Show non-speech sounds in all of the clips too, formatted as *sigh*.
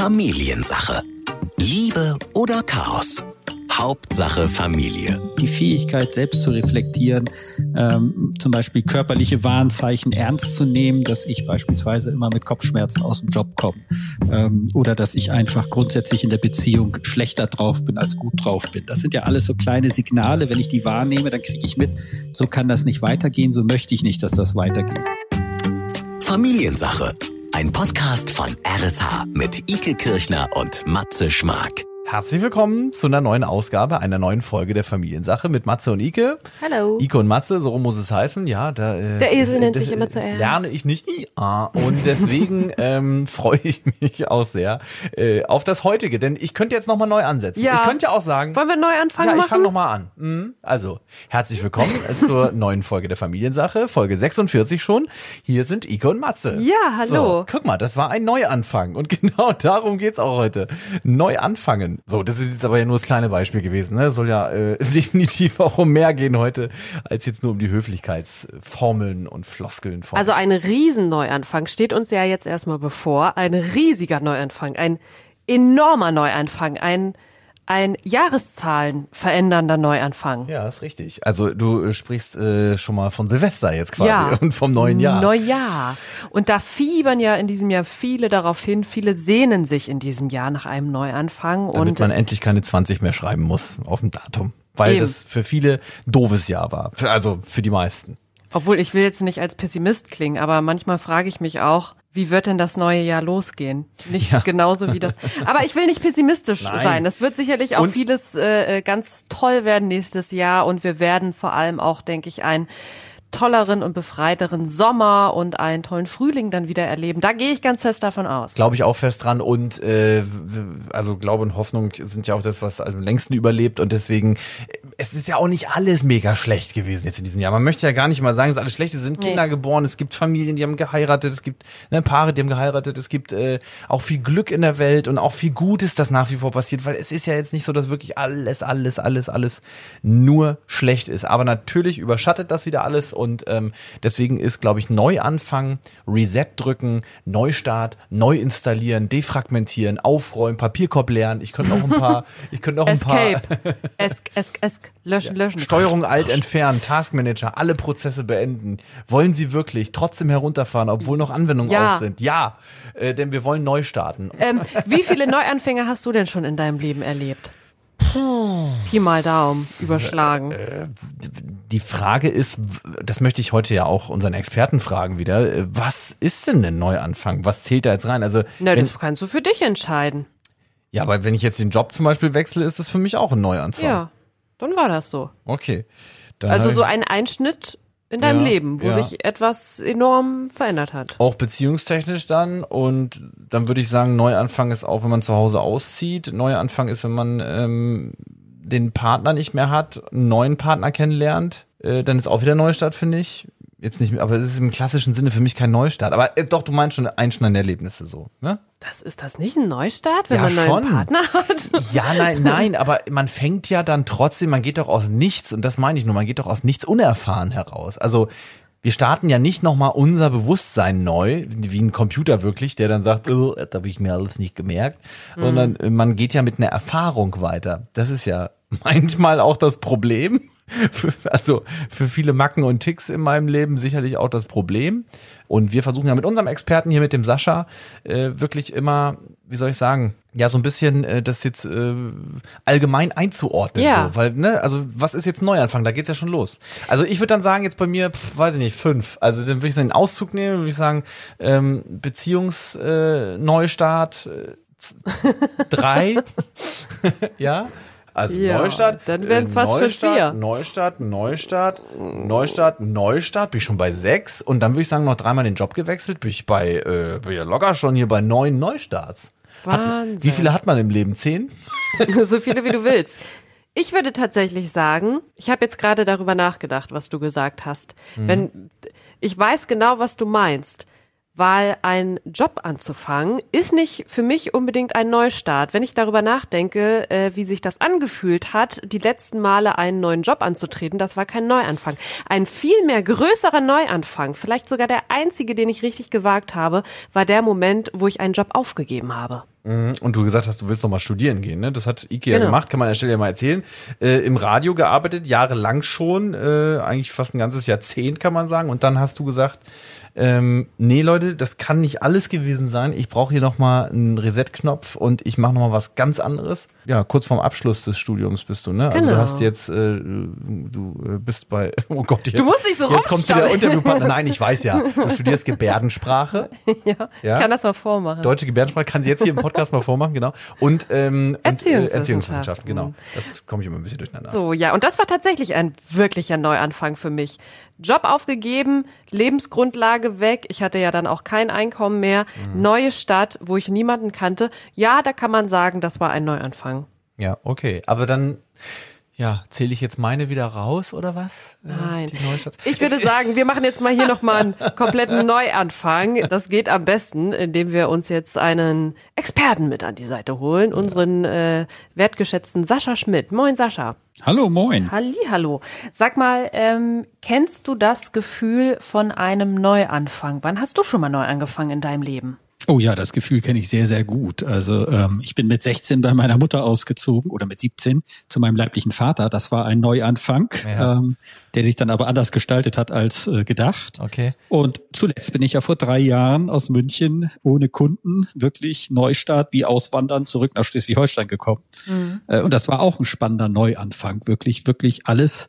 Familiensache. Liebe oder Chaos? Hauptsache Familie. Die Fähigkeit, selbst zu reflektieren, ähm, zum Beispiel körperliche Warnzeichen ernst zu nehmen, dass ich beispielsweise immer mit Kopfschmerzen aus dem Job komme ähm, oder dass ich einfach grundsätzlich in der Beziehung schlechter drauf bin als gut drauf bin. Das sind ja alles so kleine Signale. Wenn ich die wahrnehme, dann kriege ich mit, so kann das nicht weitergehen, so möchte ich nicht, dass das weitergeht. Familiensache. Ein Podcast von RSH mit Ike Kirchner und Matze Schmark. Herzlich willkommen zu einer neuen Ausgabe, einer neuen Folge der Familiensache mit Matze und Ike. Hallo. Ike und Matze, so rum muss es heißen. Ja, da, äh, Der Esel nennt das, sich immer zuerst. Lerne ich nicht IA. Und deswegen *laughs* ähm, freue ich mich auch sehr äh, auf das heutige, denn ich könnte jetzt nochmal neu ansetzen. Ja. Ich könnte ja auch sagen. Wollen wir neu anfangen ja, ich fange nochmal an. Mhm. Also, herzlich willkommen zur *laughs* neuen Folge der Familiensache, Folge 46 schon. Hier sind Ike und Matze. Ja, hallo. So, guck mal, das war ein Neuanfang. Und *laughs* genau darum geht's auch heute. Neu anfangen. So, das ist jetzt aber ja nur das kleine Beispiel gewesen. Ne? Soll ja äh, *laughs* definitiv auch um mehr gehen heute, als jetzt nur um die Höflichkeitsformeln und Floskeln von. Also ein Riesenneuanfang steht uns ja jetzt erstmal bevor. Ein riesiger Neuanfang, ein enormer Neuanfang, ein, ein Jahreszahlen verändernder Neuanfang. ja, ist richtig. Also du äh, sprichst äh, schon mal von Silvester jetzt quasi Ja. *laughs* und vom neuen Jahr. Neujahr. Und da fiebern ja in diesem Jahr viele darauf hin, viele sehnen sich in diesem Jahr nach einem Neuanfang. damit und man endlich keine 20 mehr schreiben muss auf dem Datum. Weil Eben. das für viele doofes Jahr war. Also für die meisten. Obwohl ich will jetzt nicht als Pessimist klingen, aber manchmal frage ich mich auch, wie wird denn das neue Jahr losgehen? Nicht Ja. genauso wie das. Aber ich will nicht pessimistisch *laughs* Nein. sein. Das wird sicherlich auch Und- vieles äh, äh, ganz toll werden nächstes Jahr und wir werden vor allem auch, denke ich, ein tolleren und befreiteren Sommer und einen tollen Frühling dann wieder erleben. Da gehe ich ganz fest davon aus. Glaube ich auch fest dran und äh, also Glaube und Hoffnung sind ja auch das, was am längsten überlebt und deswegen, es ist ja auch nicht alles mega schlecht gewesen jetzt in diesem Jahr. Man möchte ja gar nicht mal sagen, dass alles schlecht ist. Es sind Nee. Kinder geboren, es gibt Familien, die haben geheiratet, es gibt ne, Paare, die haben geheiratet, es gibt äh, auch viel Glück in der Welt und auch viel Gutes, das nach wie vor passiert, weil es ist ja jetzt nicht so, dass wirklich alles, alles, alles, alles nur schlecht ist. Aber natürlich überschattet das wieder alles und ähm, deswegen ist, glaube ich, Neuanfang, Reset drücken, Neustart, neu installieren, defragmentieren, aufräumen, Papierkorb leeren. Ich könnte auch ein paar, *laughs* ich könnte auch ein Escape. *laughs* paar Esk, esk, esk, löschen, löschen. Steuerung alt entfernen, Taskmanager, alle Prozesse beenden. Wollen Sie wirklich trotzdem herunterfahren, obwohl noch Anwendungen Ja. auf sind? Ja, äh, denn wir wollen neu starten. Ähm, wie viele Neuanfänge hast du denn schon in deinem Leben erlebt? Pi mal Daumen, überschlagen. Die Frage ist, das möchte ich heute ja auch unseren Experten fragen wieder, äh, was ist denn ein Neuanfang? Was zählt da jetzt rein? Also, Na, das kannst du für dich entscheiden. ja, aber wenn ich jetzt den Job zum Beispiel wechsle, ist das für mich auch ein Neuanfang. Ja, dann war das so. Okay. Dann Also so ein Einschnitt in deinem Ja, Leben, wo ja. sich etwas enorm verändert hat. auch beziehungstechnisch dann und dann würde ich sagen, Neuanfang ist auch, wenn man zu Hause auszieht. Neuanfang ist, wenn man ähm, den Partner nicht mehr hat, einen neuen Partner kennenlernt, äh, dann ist auch wieder Neustart, finde ich. Jetzt nicht mehr, aber es ist im klassischen Sinne für mich kein Neustart. Aber äh, doch, du meinst schon einschneidende Erlebnisse so, ne? Das ist das nicht ein Neustart, wenn Ja, man einen neuen schon. Partner hat? Ja, nein, nein, aber man fängt ja dann trotzdem, man geht doch aus nichts, und das meine ich nur, man geht doch aus nichts unerfahren heraus. Also wir starten ja nicht nochmal unser Bewusstsein neu, wie ein Computer wirklich, der dann sagt, oh, das habe ich mir alles nicht gemerkt, sondern äh, man geht ja mit einer Erfahrung weiter. Das ist ja *laughs* manchmal auch das Problem. *laughs* Also für viele Macken und Ticks in meinem Leben sicherlich auch das Problem. Und wir versuchen ja mit unserem Experten hier, mit dem Sascha, äh, wirklich immer, wie soll ich sagen, ja, so ein bisschen äh, das jetzt äh, allgemein einzuordnen. Ja. So, weil, ne, also was ist jetzt Neuanfang? Da geht's ja schon los. Also ich würde dann sagen, jetzt bei mir, pf, weiß ich nicht, fünf. Also dann würde ich so einen Auszug nehmen, würde ich sagen, ähm, Beziehungsneustart äh, äh, drei. *laughs* *laughs* ja. Also Ja, Neustart. dann wären's äh, fast schon Neustart, vier. Neustart, Neustart, Neustart, Neustart, bin ich schon bei sechs und dann würde ich sagen, noch dreimal den Job gewechselt, bin ich bei, äh, bin ja locker schon hier bei neun Neustarts. Wahnsinn. Wie viele hat man im Leben? Zehn? *laughs* so viele wie du willst. Ich würde tatsächlich sagen, ich habe jetzt gerade darüber nachgedacht, was du gesagt hast. Mhm. Wenn ich weiß genau, was du meinst, weil ein Job anzufangen ist nicht für mich unbedingt ein Neustart. Wenn ich darüber nachdenke, äh, wie sich das angefühlt hat, die letzten Male einen neuen Job anzutreten, das war kein Neuanfang. Ein viel mehr größerer Neuanfang, vielleicht sogar der einzige, den ich richtig gewagt habe, war der Moment, wo ich einen Job aufgegeben habe. Mhm. Und du gesagt hast, du willst noch mal studieren gehen, ne? Das hat Ike ja Genau. gemacht, kann man an der Stelle ja mal erzählen. Äh, Im Radio gearbeitet, jahrelang schon, äh, eigentlich fast ein ganzes Jahrzehnt, kann man sagen. Und dann hast du gesagt, ähm, nee, Leute, das kann nicht alles gewesen sein. Ich brauche hier noch mal einen Reset-Knopf und ich mache noch mal was ganz anderes. Ja, kurz vorm Abschluss des Studiums bist du, ne? Also du Genau. hast jetzt, äh, du äh, bist bei, *laughs* oh Gott, jetzt, Du musst nicht so Jetzt kommt wieder. Interviewpartner. *laughs* Nein, ich weiß ja. Du studierst Gebärdensprache. Ja, *laughs* Ja? ich kann das mal vormachen. Deutsche Gebärdensprache kann sie jetzt hier im Podcast mal vormachen, genau. Und, ähm, und, Erziehungswissenschaften. Äh, Erziehungswissenschaften, genau. Das komme ich immer ein bisschen durcheinander. So, ja, und das war tatsächlich ein wirklicher Neuanfang für mich. Job aufgegeben, Lebensgrundlage weg. Ich hatte ja dann auch kein Einkommen mehr. Mhm. Neue Stadt, wo ich niemanden kannte. Ja, da kann man sagen, das war ein Neuanfang. Ja, okay. Aber dann, ja, zähle ich jetzt meine wieder raus oder was? Äh, Nein. Die Neustadt. Ich würde sagen, wir machen jetzt mal hier nochmal einen kompletten Neuanfang. Das geht am besten, indem wir uns jetzt einen Experten mit an die Seite holen, unseren äh, wertgeschätzten Sascha Schmidt. Moin Sascha. Hallo, moin. Hallo. Sag mal, ähm, kennst du das Gefühl von einem Neuanfang? Wann hast du schon mal neu angefangen in deinem Leben? Oh ja, das Gefühl kenne ich sehr, sehr gut. Also ähm, ich bin mit 16 bei meiner Mutter ausgezogen oder mit 17 zu meinem leiblichen Vater. Das war ein Neuanfang, Ja. ähm, der sich dann aber anders gestaltet hat als äh, gedacht. Okay. Und zuletzt bin ich ja vor drei Jahren aus München ohne Kunden wirklich Neustart wie Auswandern zurück nach Schleswig-Holstein gekommen. Äh, Und das war auch ein spannender Neuanfang, wirklich, wirklich alles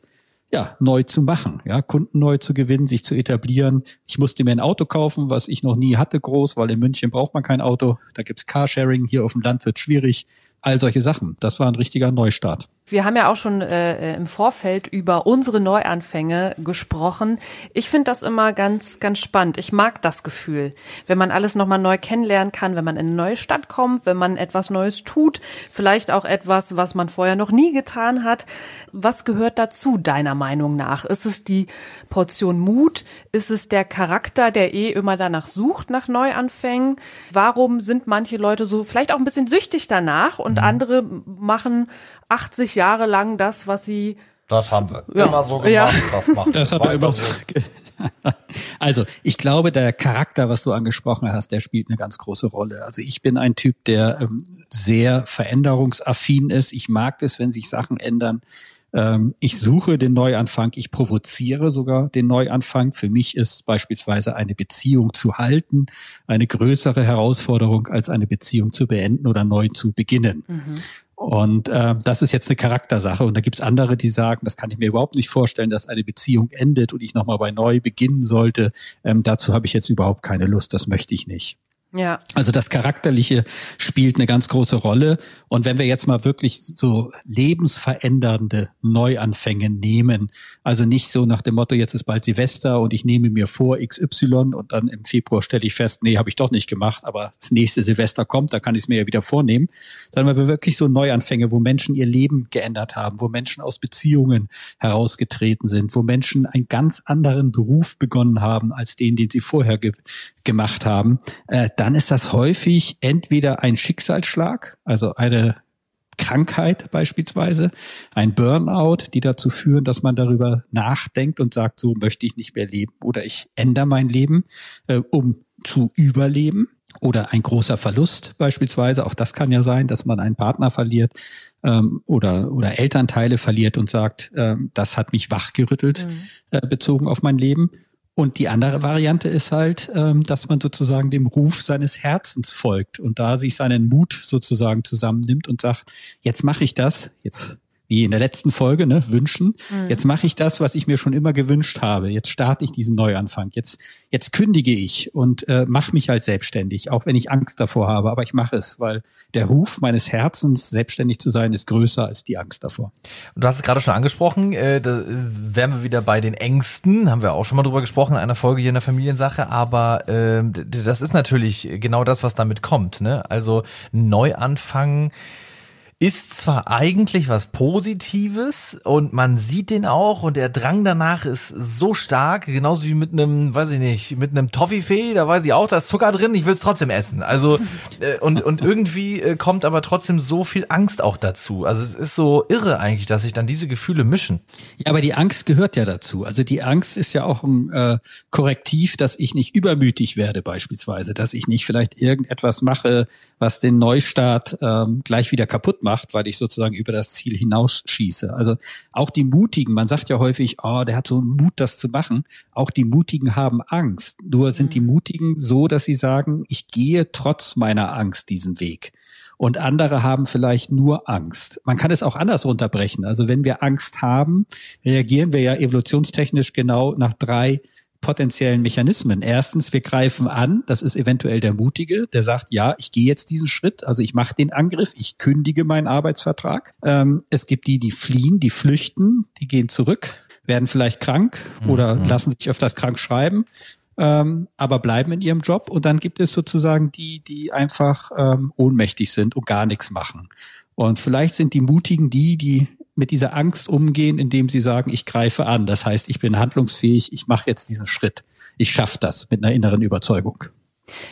ja, neu zu machen, ja, Kunden neu zu gewinnen, sich zu etablieren. Ich musste mir ein Auto kaufen, was ich noch nie hatte groß, weil in München braucht man kein Auto. Da gibt's Carsharing, hier auf dem Land wird schwierig. All solche Sachen. Das war ein richtiger Neustart. Wir haben ja auch schon äh, im Vorfeld über unsere Neuanfänge gesprochen. Ich finde das immer ganz, ganz spannend. Ich mag das Gefühl, wenn man alles nochmal neu kennenlernen kann, wenn man in eine neue Stadt kommt, wenn man etwas Neues tut, vielleicht auch etwas, was man vorher noch nie getan hat. Was gehört dazu, deiner Meinung nach? Ist es die Portion Mut? Ist es der Charakter, der eh immer danach sucht, nach Neuanfängen? Warum sind manche Leute so vielleicht auch ein bisschen süchtig danach und andere machen 80 Jahre lang das, was sie Das haben wir Ja. immer so gemacht. Ja. Das macht Das hat er immer so. so. *laughs* Also, ich glaube, der Charakter, was du angesprochen hast, der spielt eine ganz große Rolle. Also ich bin ein Typ, der ähm, sehr veränderungsaffin ist. Ich mag es, wenn sich Sachen ändern. Ähm, ich suche den Neuanfang. Ich provoziere sogar den Neuanfang. Für mich ist beispielsweise eine Beziehung zu halten eine größere Herausforderung als eine Beziehung zu beenden oder neu zu beginnen. Und äh, das ist jetzt eine Charaktersache. Und da gibt's andere, die sagen, das kann ich mir überhaupt nicht vorstellen, dass eine Beziehung endet und ich nochmal bei neu beginnen sollte. Ähm, dazu habe ich jetzt überhaupt keine Lust. Das möchte ich nicht. Ja Also das Charakterliche spielt eine ganz große Rolle. Und wenn wir jetzt mal wirklich so lebensverändernde Neuanfänge nehmen, also nicht so nach dem Motto, jetzt ist bald Silvester und ich nehme mir vor XY und dann im Februar stelle ich fest, nee, habe ich doch nicht gemacht, aber das nächste Silvester kommt, da kann ich es mir ja wieder vornehmen, sondern wenn wir wirklich so Neuanfänge, wo Menschen ihr Leben geändert haben, wo Menschen aus Beziehungen herausgetreten sind, wo Menschen einen ganz anderen Beruf begonnen haben als den, den sie vorher ge gemacht haben, äh, dann ist das häufig entweder ein Schicksalsschlag, also eine Krankheit beispielsweise, ein Burnout, die dazu führen, dass man darüber nachdenkt und sagt, so möchte ich nicht mehr leben oder ich ändere mein Leben, äh, um zu überleben oder ein großer Verlust beispielsweise. Auch das kann ja sein, dass man einen Partner verliert ähm, oder, oder Elternteile verliert und sagt, ähm, das hat mich wachgerüttelt äh, bezogen auf mein Leben. Und die andere Variante ist halt, ähm, dass man sozusagen dem Ruf seines Herzens folgt und da sich seinen Mut sozusagen zusammennimmt und sagt, jetzt mache ich das, jetzt wie in der letzten Folge, ne, wünschen. Jetzt mache ich das, was ich mir schon immer gewünscht habe. Jetzt starte ich diesen Neuanfang. Jetzt, jetzt kündige ich und äh, mache mich halt selbstständig, auch wenn ich Angst davor habe. Aber ich mache es, weil der Ruf meines Herzens, selbstständig zu sein, ist größer als die Angst davor. Du hast es gerade schon angesprochen, äh, da äh, wären wir wieder bei den Ängsten, haben wir auch schon mal drüber gesprochen in einer Folge hier in der Familiensache, aber ähm, d- das ist natürlich genau das, was damit kommt. Ne? Also Neuanfang ist zwar eigentlich was Positives und man sieht den auch und der Drang danach ist so stark, genauso wie mit einem, weiß ich nicht, mit einem Toffifee, da weiß ich auch, da ist Zucker drin, ich will es trotzdem essen. Also äh, und und irgendwie äh, kommt aber trotzdem so viel Angst auch dazu. Also es ist so irre eigentlich, dass sich dann diese Gefühle mischen. Ja, aber die Angst gehört ja dazu. Also die Angst ist ja auch ein äh, Korrektiv, dass ich nicht übermütig werde beispielsweise, dass ich nicht vielleicht irgendetwas mache, was den Neustart ähm, gleich wieder kaputt macht, weil ich sozusagen über das Ziel hinausschieße. Also auch die Mutigen, man sagt ja häufig, oh, der hat so einen Mut, das zu machen. Auch die Mutigen haben Angst. Nur sind die mhm. Mutigen so, dass sie sagen, ich gehe trotz meiner Angst diesen Weg und andere haben vielleicht nur Angst. Man kann es auch anders runterbrechen. Also wenn wir Angst haben, reagieren wir ja evolutionstechnisch genau nach drei potenziellen Mechanismen. Erstens, wir greifen an, das ist eventuell der Mutige, der sagt, ja, ich gehe jetzt diesen Schritt, also ich mache den Angriff, ich kündige meinen Arbeitsvertrag. Ähm, es gibt die, die fliehen, die flüchten, die gehen zurück, werden vielleicht krank oder mhm. lassen sich öfters krank schreiben ähm, aber bleiben in ihrem Job. Und dann gibt es sozusagen die, die einfach ähm, ohnmächtig sind und gar nichts machen. Und vielleicht sind die Mutigen die, die mit dieser Angst umgehen, indem sie sagen, ich greife an. Das heißt, ich bin handlungsfähig, ich mache jetzt diesen Schritt. Ich schaffe das mit einer inneren Überzeugung.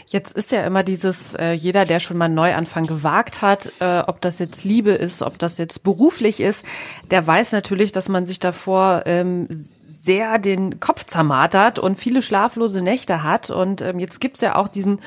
Jetzt ist ja immer dieses, äh, jeder, der schon mal einen Neuanfang gewagt hat, äh, ob das jetzt Liebe ist, ob das jetzt beruflich ist, der weiß natürlich, dass man sich davor ähm, sehr den Kopf zermartert und viele schlaflose Nächte hat. Und ähm, jetzt gibt's ja auch diesen,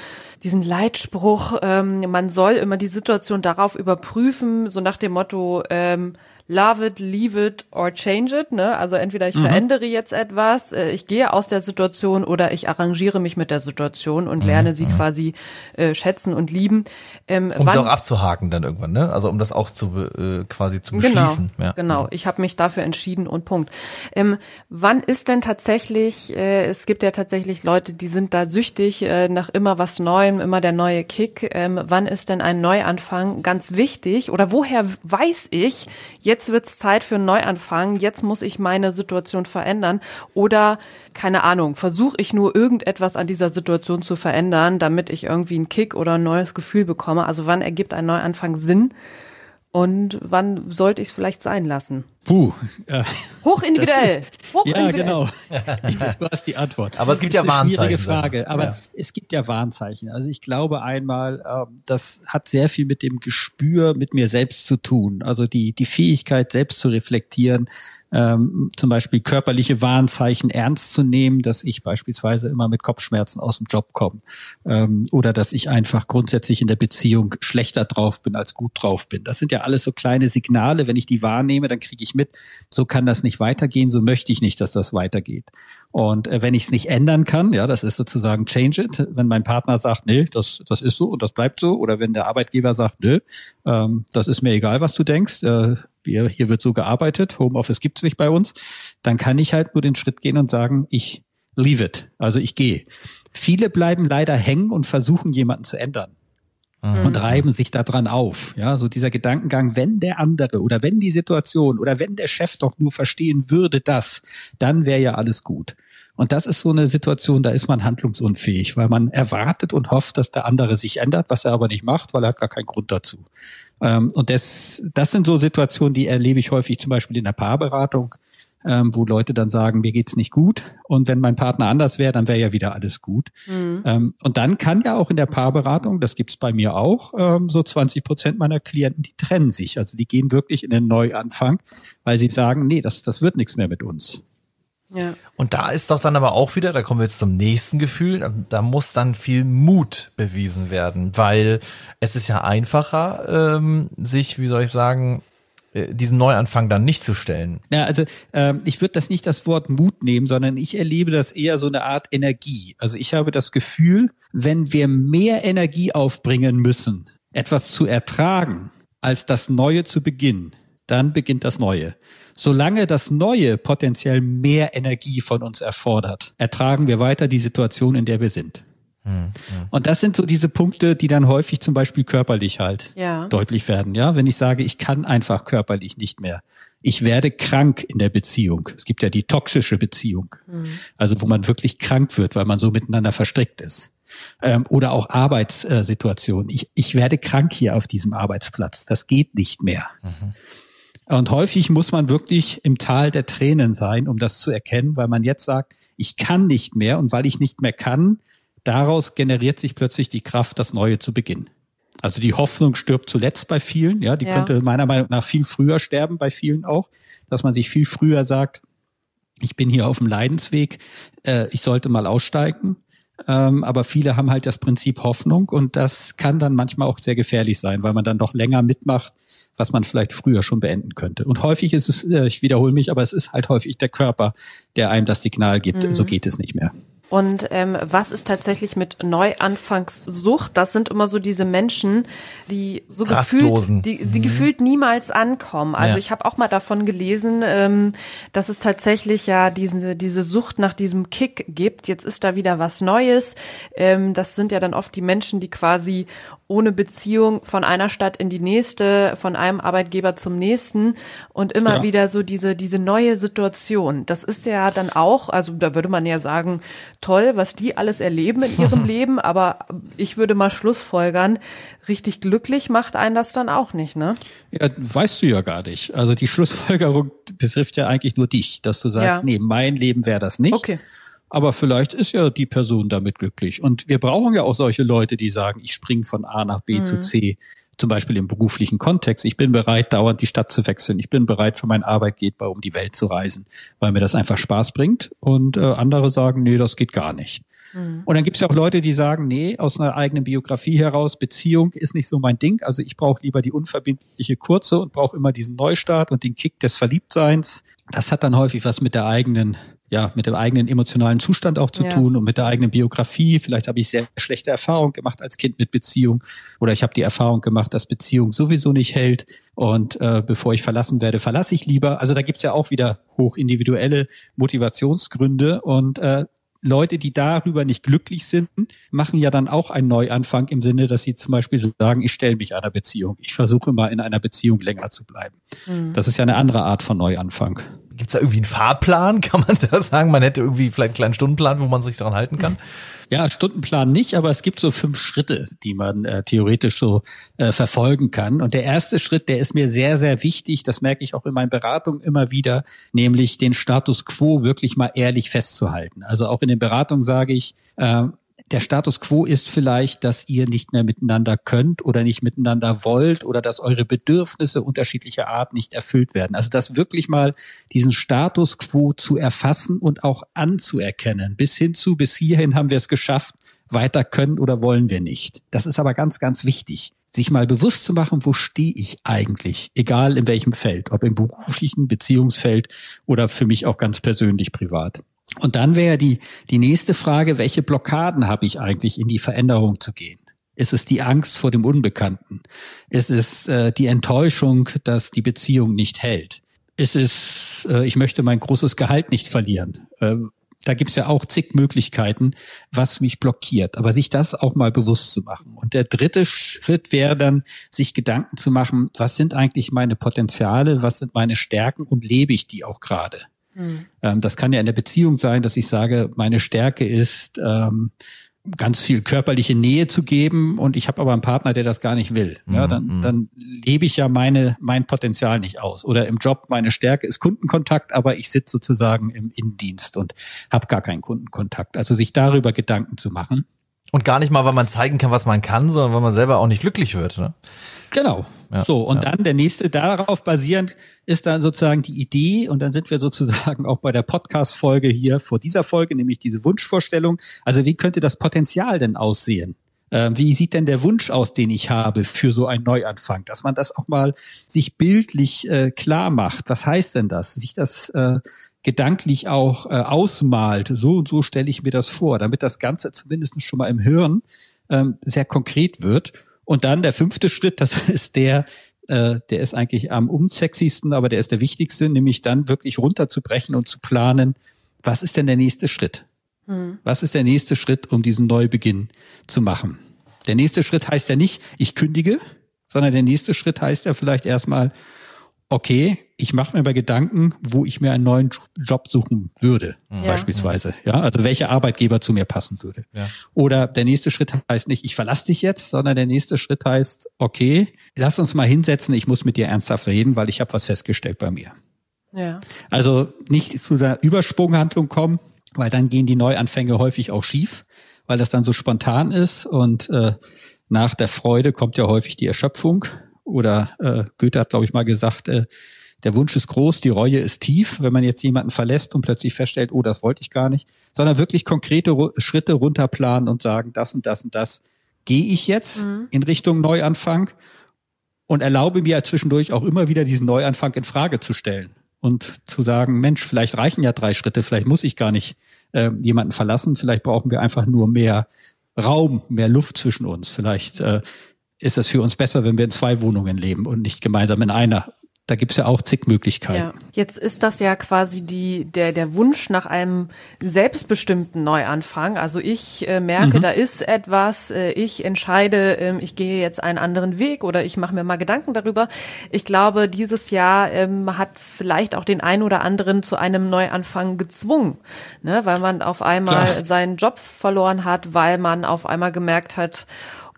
diesen Leitspruch, ähm, man soll immer die Situation darauf überprüfen, so nach dem Motto, ähm, love it, leave it or change it. Ne? Also entweder ich mhm. verändere jetzt etwas, äh, ich gehe aus der Situation oder ich arrangiere mich mit der Situation und mhm. lerne sie mhm. quasi äh, schätzen und lieben. Ähm, um sie auch abzuhaken dann irgendwann, ne? Also um das auch zu äh, quasi zu genau, beschließen. Genau, ja. genau. Ich habe mich dafür entschieden und Punkt. Ähm, wann ist denn tatsächlich, äh, es gibt ja tatsächlich Leute, die sind da süchtig äh, nach immer was Neuem, immer der neue Kick. Ähm, wann ist denn ein Neuanfang ganz wichtig? Oder woher weiß ich, jetzt jetzt wird's Zeit für einen Neuanfang, jetzt muss ich meine Situation verändern oder keine Ahnung, versuche ich nur irgendetwas an dieser Situation zu verändern, damit ich irgendwie einen Kick oder ein neues Gefühl bekomme. Also wann ergibt ein Neuanfang Sinn? Und wann sollte ich es vielleicht sein lassen? Puh. Äh, Hochindividuell. Ist, Ja, genau. *laughs* Ich, du hast die Antwort. Aber es gibt ja Warnzeichen. Schwierige Frage. Aber ja. es gibt ja Warnzeichen. Also ich glaube einmal, äh, das hat sehr viel mit dem Gespür mit mir selbst zu tun. Also die, die Fähigkeit, selbst zu reflektieren, ähm, zum Beispiel körperliche Warnzeichen ernst zu nehmen, dass ich beispielsweise immer mit Kopfschmerzen aus dem Job komme ähm, oder dass ich einfach grundsätzlich in der Beziehung schlechter drauf bin als gut drauf bin. Das sind ja alles so kleine Signale. Wenn ich die wahrnehme, dann kriege ich mit, so kann das nicht weitergehen, so möchte ich nicht, dass das weitergeht. Und äh, wenn ich es nicht ändern kann, ja, das ist sozusagen change it. Wenn mein Partner sagt, nee, das, das ist so und das bleibt so, oder wenn der Arbeitgeber sagt, nö, ähm, das ist mir egal, was du denkst, äh, wir, hier wird so gearbeitet, Homeoffice gibt's nicht bei uns, dann kann ich halt nur den Schritt gehen und sagen, ich leave it, also ich gehe. Viele bleiben leider hängen und versuchen jemanden zu ändern mhm. und reiben sich daran auf. Ja, so dieser Gedankengang, wenn der andere oder wenn die Situation oder wenn der Chef doch nur verstehen würde das, dann wäre ja alles gut. Und das ist so eine Situation, da ist man handlungsunfähig, weil man erwartet und hofft, dass der andere sich ändert, was er aber nicht macht, weil er hat gar keinen Grund dazu. Ähm, und das, das sind so Situationen, die erlebe ich häufig zum Beispiel in der Paarberatung, ähm, wo Leute dann sagen, mir geht's nicht gut. Und wenn mein Partner anders wäre, dann wäre ja wieder alles gut. Mhm. Ähm, und dann kann ja auch in der Paarberatung, das gibt's bei mir auch, ähm, so 20 Prozent meiner Klienten, die trennen sich. Also die gehen wirklich in den Neuanfang, weil sie sagen, nee, das, das wird nichts mehr mit uns. Ja. Und da ist doch dann aber auch wieder, da kommen wir jetzt zum nächsten Gefühl, da muss dann viel Mut bewiesen werden, weil es ist ja einfacher, ähm, sich, wie soll ich sagen, diesem Neuanfang dann nicht zu stellen. Ja, also ähm, ich würde das nicht das Wort Mut nehmen, sondern ich erlebe das eher so eine Art Energie. Also ich habe das Gefühl, wenn wir mehr Energie aufbringen müssen, etwas zu ertragen, als das Neue zu beginnen, dann beginnt das Neue. Solange das Neue potenziell mehr Energie von uns erfordert, ertragen wir weiter die Situation, in der wir sind. Hm, Und das sind so diese Punkte, die dann häufig zum Beispiel körperlich halt ja. deutlich werden. Ja, wenn ich sage, ich kann einfach körperlich nicht mehr. Ich werde krank in der Beziehung. Es gibt ja die toxische Beziehung. Mhm. Also wo man wirklich krank wird, weil man so miteinander verstrickt ist. Ähm, oder auch Arbeitssituationen. Ich, ich werde krank hier auf diesem Arbeitsplatz. Das geht nicht mehr. Mhm. Und häufig muss man wirklich im Tal der Tränen sein, um das zu erkennen, weil man jetzt sagt, ich kann nicht mehr und weil ich nicht mehr kann, daraus generiert sich plötzlich die Kraft, das Neue zu beginnen. Also die Hoffnung stirbt zuletzt bei vielen, ja, die ja. könnte meiner Meinung nach viel früher sterben bei vielen auch, dass man sich viel früher sagt, ich bin hier auf dem Leidensweg, äh, ich sollte mal aussteigen. Ähm, aber viele haben halt das Prinzip Hoffnung und das kann dann manchmal auch sehr gefährlich sein, weil man dann doch länger mitmacht, was man vielleicht früher schon beenden könnte. Und häufig ist es, äh, ich wiederhole mich, aber es ist halt häufig der Körper, der einem das Signal gibt, mhm. so geht es nicht mehr. Und ähm, was ist tatsächlich mit Neuanfangssucht? Das sind immer so diese Menschen, die so gefühlt, die, die mhm. gefühlt niemals ankommen. Also ja. ich habe auch mal davon gelesen, ähm, dass es tatsächlich ja diese diese Sucht nach diesem Kick gibt. Jetzt ist da wieder was Neues. Ähm, das sind ja dann oft die Menschen, die quasi ohne Beziehung von einer Stadt in die nächste, von einem Arbeitgeber zum nächsten und immer ja. wieder so diese, diese neue Situation. Das ist ja dann auch, also da würde man ja sagen, toll, was die alles erleben in ihrem *laughs* Leben, aber ich würde mal Schlussfolgern, richtig glücklich macht einen das dann auch nicht, ne? Ja, weißt du ja gar nicht. Also die Schlussfolgerung betrifft ja eigentlich nur dich, dass du sagst, ja. nee, mein Leben wäre das nicht. Okay. Aber vielleicht ist ja die Person damit glücklich. Und wir brauchen ja auch solche Leute, die sagen, ich springe von A nach B mhm. zu C. Zum Beispiel im beruflichen Kontext. Ich bin bereit, dauernd die Stadt zu wechseln. Ich bin bereit, für meinen Arbeitgeber um die Welt zu reisen, weil mir das einfach Spaß bringt. Und äh, andere sagen, nee, das geht gar nicht. Mhm. Und dann gibt es ja auch Leute, die sagen, nee, aus einer eigenen Biografie heraus, Beziehung ist nicht so mein Ding. Also ich brauche lieber die unverbindliche kurze und brauche immer diesen Neustart und den Kick des Verliebtseins. Das hat dann häufig was mit der eigenen ja, mit dem eigenen emotionalen Zustand auch zu ja. tun und mit der eigenen Biografie. Vielleicht habe ich sehr schlechte Erfahrungen gemacht als Kind mit Beziehung oder ich habe die Erfahrung gemacht, dass Beziehung sowieso nicht hält und äh, bevor ich verlassen werde, verlasse ich lieber. Also da gibt's ja auch wieder hoch individuelle Motivationsgründe und äh, Leute, die darüber nicht glücklich sind, machen ja dann auch einen Neuanfang im Sinne, dass sie zum Beispiel sagen, ich stelle mich einer Beziehung. Ich versuche mal in einer Beziehung länger zu bleiben. Mhm. Das ist ja eine andere Art von Neuanfang. Gibt es da irgendwie einen Fahrplan? *laughs* Kann man da sagen, man hätte irgendwie vielleicht einen kleinen Stundenplan, wo man sich daran halten kann? Ja, Stundenplan nicht, aber es gibt so fünf Schritte, die man äh, theoretisch so äh, verfolgen kann. Und der erste Schritt, der ist mir sehr, sehr wichtig, das merke ich auch in meinen Beratungen immer wieder, nämlich den Status quo wirklich mal ehrlich festzuhalten. Also auch in den Beratungen sage ich, äh, der Status quo ist vielleicht, dass ihr nicht mehr miteinander könnt oder nicht miteinander wollt oder dass eure Bedürfnisse unterschiedlicher Art nicht erfüllt werden. Also das wirklich mal diesen Status quo zu erfassen und auch anzuerkennen. Bis hin zu, bis hierhin haben wir es geschafft, weiter können oder wollen wir nicht. Das ist aber ganz, ganz wichtig sich mal bewusst zu machen, wo stehe ich eigentlich, egal in welchem Feld, ob im beruflichen Beziehungsfeld oder für mich auch ganz persönlich privat. Und dann wäre die, die nächste Frage, welche Blockaden habe ich eigentlich, in die Veränderung zu gehen? Ist es die Angst vor dem Unbekannten? Ist es äh, die Enttäuschung, dass die Beziehung nicht hält? Ist es, äh, ich möchte mein großes Gehalt nicht verlieren? Äh, da gibt's ja auch zig Möglichkeiten, was mich blockiert. Aber sich das auch mal bewusst zu machen. Und der dritte Schritt wäre dann, sich Gedanken zu machen, was sind eigentlich meine Potenziale, was sind meine Stärken und lebe ich die auch gerade? Mhm. Ähm, das kann ja in der Beziehung sein, dass ich sage, meine Stärke ist, ähm, ganz viel körperliche Nähe zu geben und ich habe aber einen Partner, der das gar nicht will. Ja, mhm, dann, mhm. dann lebe ich ja meine mein Potenzial nicht aus. Oder im Job meine Stärke ist Kundenkontakt, aber ich sitze sozusagen im Innendienst und habe gar keinen Kundenkontakt. Also sich darüber Gedanken zu machen. Und gar nicht mal, weil man zeigen kann, was man kann, sondern weil man selber auch nicht glücklich wird. Ne? Genau. Ja, so, und ja. dann der nächste, darauf basierend ist dann sozusagen die Idee, und dann sind wir sozusagen auch bei der Podcast-Folge hier vor dieser Folge, nämlich diese Wunschvorstellung. Also wie könnte das Potenzial denn aussehen? Ähm, wie sieht denn der Wunsch aus, den ich habe für so einen Neuanfang? Dass man das auch mal sich bildlich äh, klar macht. Was heißt denn das? Sich das äh, gedanklich auch äh, ausmalt. So und so stelle ich mir das vor, damit das Ganze zumindest schon mal im Hirn ähm, sehr konkret wird. Und dann der fünfte Schritt, das *laughs* ist der, äh, der ist eigentlich am unsexiesten, aber der ist der wichtigste, nämlich dann wirklich runterzubrechen und zu planen, was ist denn der nächste Schritt? Mhm. Was ist der nächste Schritt, um diesen Neubeginn zu machen? Der nächste Schritt heißt ja nicht, ich kündige, sondern der nächste Schritt heißt ja vielleicht erstmal, okay, ich mache mir mal Gedanken, wo ich mir einen neuen Job suchen würde, ja. beispielsweise. Ja, also welcher Arbeitgeber zu mir passen würde. Ja. Oder der nächste Schritt heißt nicht, ich verlasse dich jetzt, sondern der nächste Schritt heißt, okay, lass uns mal hinsetzen, ich muss mit dir ernsthaft reden, weil ich habe was festgestellt bei mir. Ja. Also nicht zu der Übersprunghandlung kommen, weil dann gehen die Neuanfänge häufig auch schief, weil das dann so spontan ist und äh, nach der Freude kommt ja häufig die Erschöpfung oder äh, Goethe hat, glaube ich, mal gesagt, äh, der Wunsch ist groß, die Reue ist tief, wenn man jetzt jemanden verlässt und plötzlich feststellt, oh, das wollte ich gar nicht, sondern wirklich konkrete Schritte runterplanen und sagen, das und das und das gehe ich jetzt mhm. in Richtung Neuanfang und erlaube mir zwischendurch auch immer wieder diesen Neuanfang in Frage zu stellen und zu sagen, Mensch, vielleicht reichen ja drei Schritte, vielleicht muss ich gar nicht äh, jemanden verlassen, vielleicht brauchen wir einfach nur mehr Raum, mehr Luft zwischen uns. Vielleicht äh, ist es für uns besser, wenn wir in zwei Wohnungen leben und nicht gemeinsam in einer da gibt's ja auch zig Möglichkeiten. Ja. Jetzt ist das ja quasi die, der, der Wunsch nach einem selbstbestimmten Neuanfang. Also ich äh, merke, mhm. da ist etwas, äh, ich entscheide, äh, ich gehe jetzt einen anderen Weg oder ich mache mir mal Gedanken darüber. Ich glaube, dieses Jahr ähm, hat vielleicht auch den einen oder anderen zu einem Neuanfang gezwungen, ne? weil man auf einmal Klar. seinen Job verloren hat, weil man auf einmal gemerkt hat,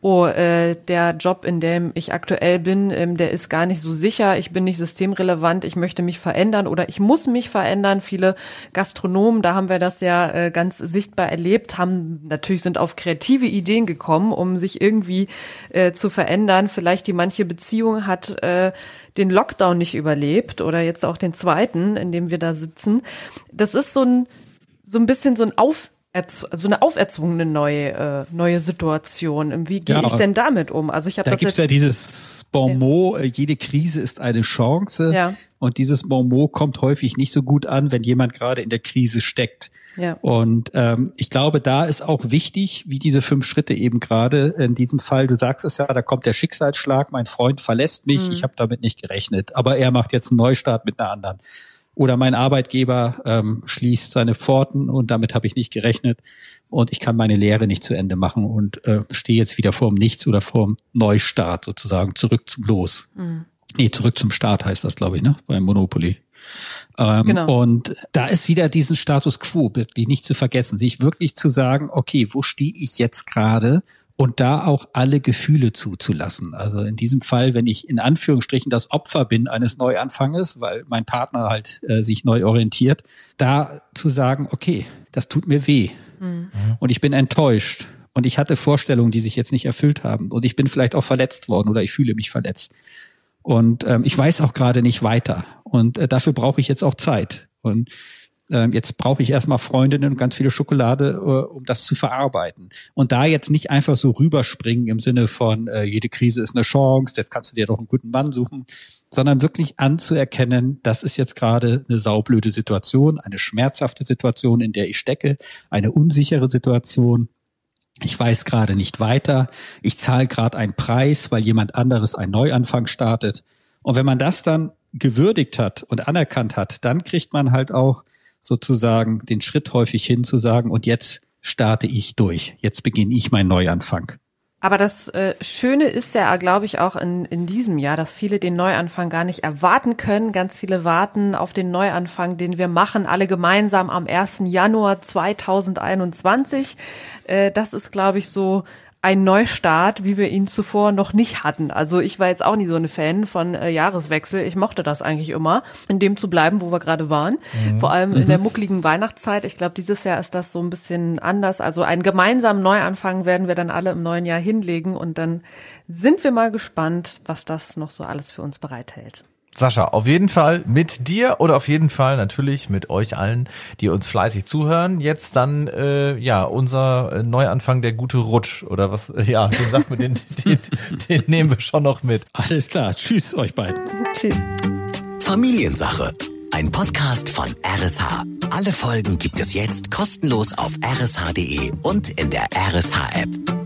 oh, äh, der Job, in dem ich aktuell bin, ähm, der ist gar nicht so sicher, ich bin nicht systemrelevant, ich möchte mich verändern oder ich muss mich verändern. Viele Gastronomen, da haben wir das ja äh, ganz sichtbar erlebt, haben natürlich sind auf kreative Ideen gekommen, um sich irgendwie äh, zu verändern. Vielleicht die manche Beziehung hat äh, den Lockdown nicht überlebt oder jetzt auch den zweiten, in dem wir da sitzen. Das ist so ein so ein bisschen so ein Auf so eine auferzwungene neue äh, neue Situation. Wie gehe ja, ich denn damit um? Also ich habe da das gibt's ja dieses Bonmot. Äh, jede Krise ist eine Chance. Ja. Und dieses Bonmot kommt häufig nicht so gut an, wenn jemand gerade in der Krise steckt. Ja. Und ähm, ich glaube, da ist auch wichtig, wie diese fünf Schritte eben gerade in diesem Fall, du sagst es ja, da kommt der Schicksalsschlag, mein Freund verlässt mich, mhm. ich habe damit nicht gerechnet, aber er macht jetzt einen Neustart mit einer anderen. Oder mein Arbeitgeber ähm, schließt seine Pforten und damit habe ich nicht gerechnet und ich kann meine Lehre nicht zu Ende machen und äh, stehe jetzt wieder vorm Nichts oder vorm Neustart sozusagen, zurück zum Los. Mhm. Nee, zurück zum Start heißt das, glaube ich, ne? Beim Monopoly. Ähm, genau. Und da ist wieder diesen Status quo wirklich nicht zu vergessen, sich wirklich zu sagen, okay, wo stehe ich jetzt gerade und da auch alle Gefühle zuzulassen. Also in diesem Fall, wenn ich in Anführungsstrichen das Opfer bin eines Neuanfanges, weil mein Partner halt äh, sich neu orientiert, da zu sagen, okay, das tut mir weh. Mhm. und ich bin enttäuscht. Und ich hatte Vorstellungen, die sich jetzt nicht erfüllt haben. Und ich bin vielleicht auch verletzt worden oder ich fühle mich verletzt. Und ähm, ich weiß auch gerade nicht weiter. Und äh, dafür brauche ich jetzt auch Zeit. Und äh, jetzt brauche ich erstmal Freundinnen und ganz viele Schokolade, äh, um das zu verarbeiten. Und da jetzt nicht einfach so rüberspringen im Sinne von, äh, jede Krise ist eine Chance, jetzt kannst du dir doch einen guten Mann suchen, sondern wirklich anzuerkennen, das ist jetzt gerade eine saublöde Situation, eine schmerzhafte Situation, in der ich stecke, eine unsichere Situation. Ich weiß gerade nicht weiter. Ich zahle gerade einen Preis, weil jemand anderes einen Neuanfang startet. Und wenn man das dann gewürdigt hat und anerkannt hat, dann kriegt man halt auch sozusagen den Schritt häufig hin zu sagen, und jetzt starte ich durch. Jetzt beginne ich meinen Neuanfang. Aber das äh, Schöne ist ja, glaube ich, auch in, in diesem Jahr, dass viele den Neuanfang gar nicht erwarten können. Ganz viele warten auf den Neuanfang, den wir machen, alle gemeinsam am 1. Januar 2021. Äh, das ist, glaube ich, so ein Neustart, wie wir ihn zuvor noch nicht hatten. Also ich war jetzt auch nie so eine Fan von äh, Jahreswechsel. Ich mochte das eigentlich immer, in dem zu bleiben, wo wir gerade waren. Mhm. Vor allem in der mhm. muckligen Weihnachtszeit. Ich glaube, dieses Jahr ist das so ein bisschen anders. Also einen gemeinsamen Neuanfang werden wir dann alle im neuen Jahr hinlegen und dann sind wir mal gespannt, was das noch so alles für uns bereithält. Sascha, auf jeden Fall mit dir oder auf jeden Fall natürlich mit euch allen, die uns fleißig zuhören. Jetzt dann äh, ja unser äh, Neuanfang der gute Rutsch oder was? *laughs* Ja, den sagt man, den, den, den nehmen wir schon noch mit. Alles klar, tschüss euch beiden. Tschüss. Familiensache, ein Podcast von RSH. Alle Folgen gibt es jetzt kostenlos auf rsh.de und in der RSH App.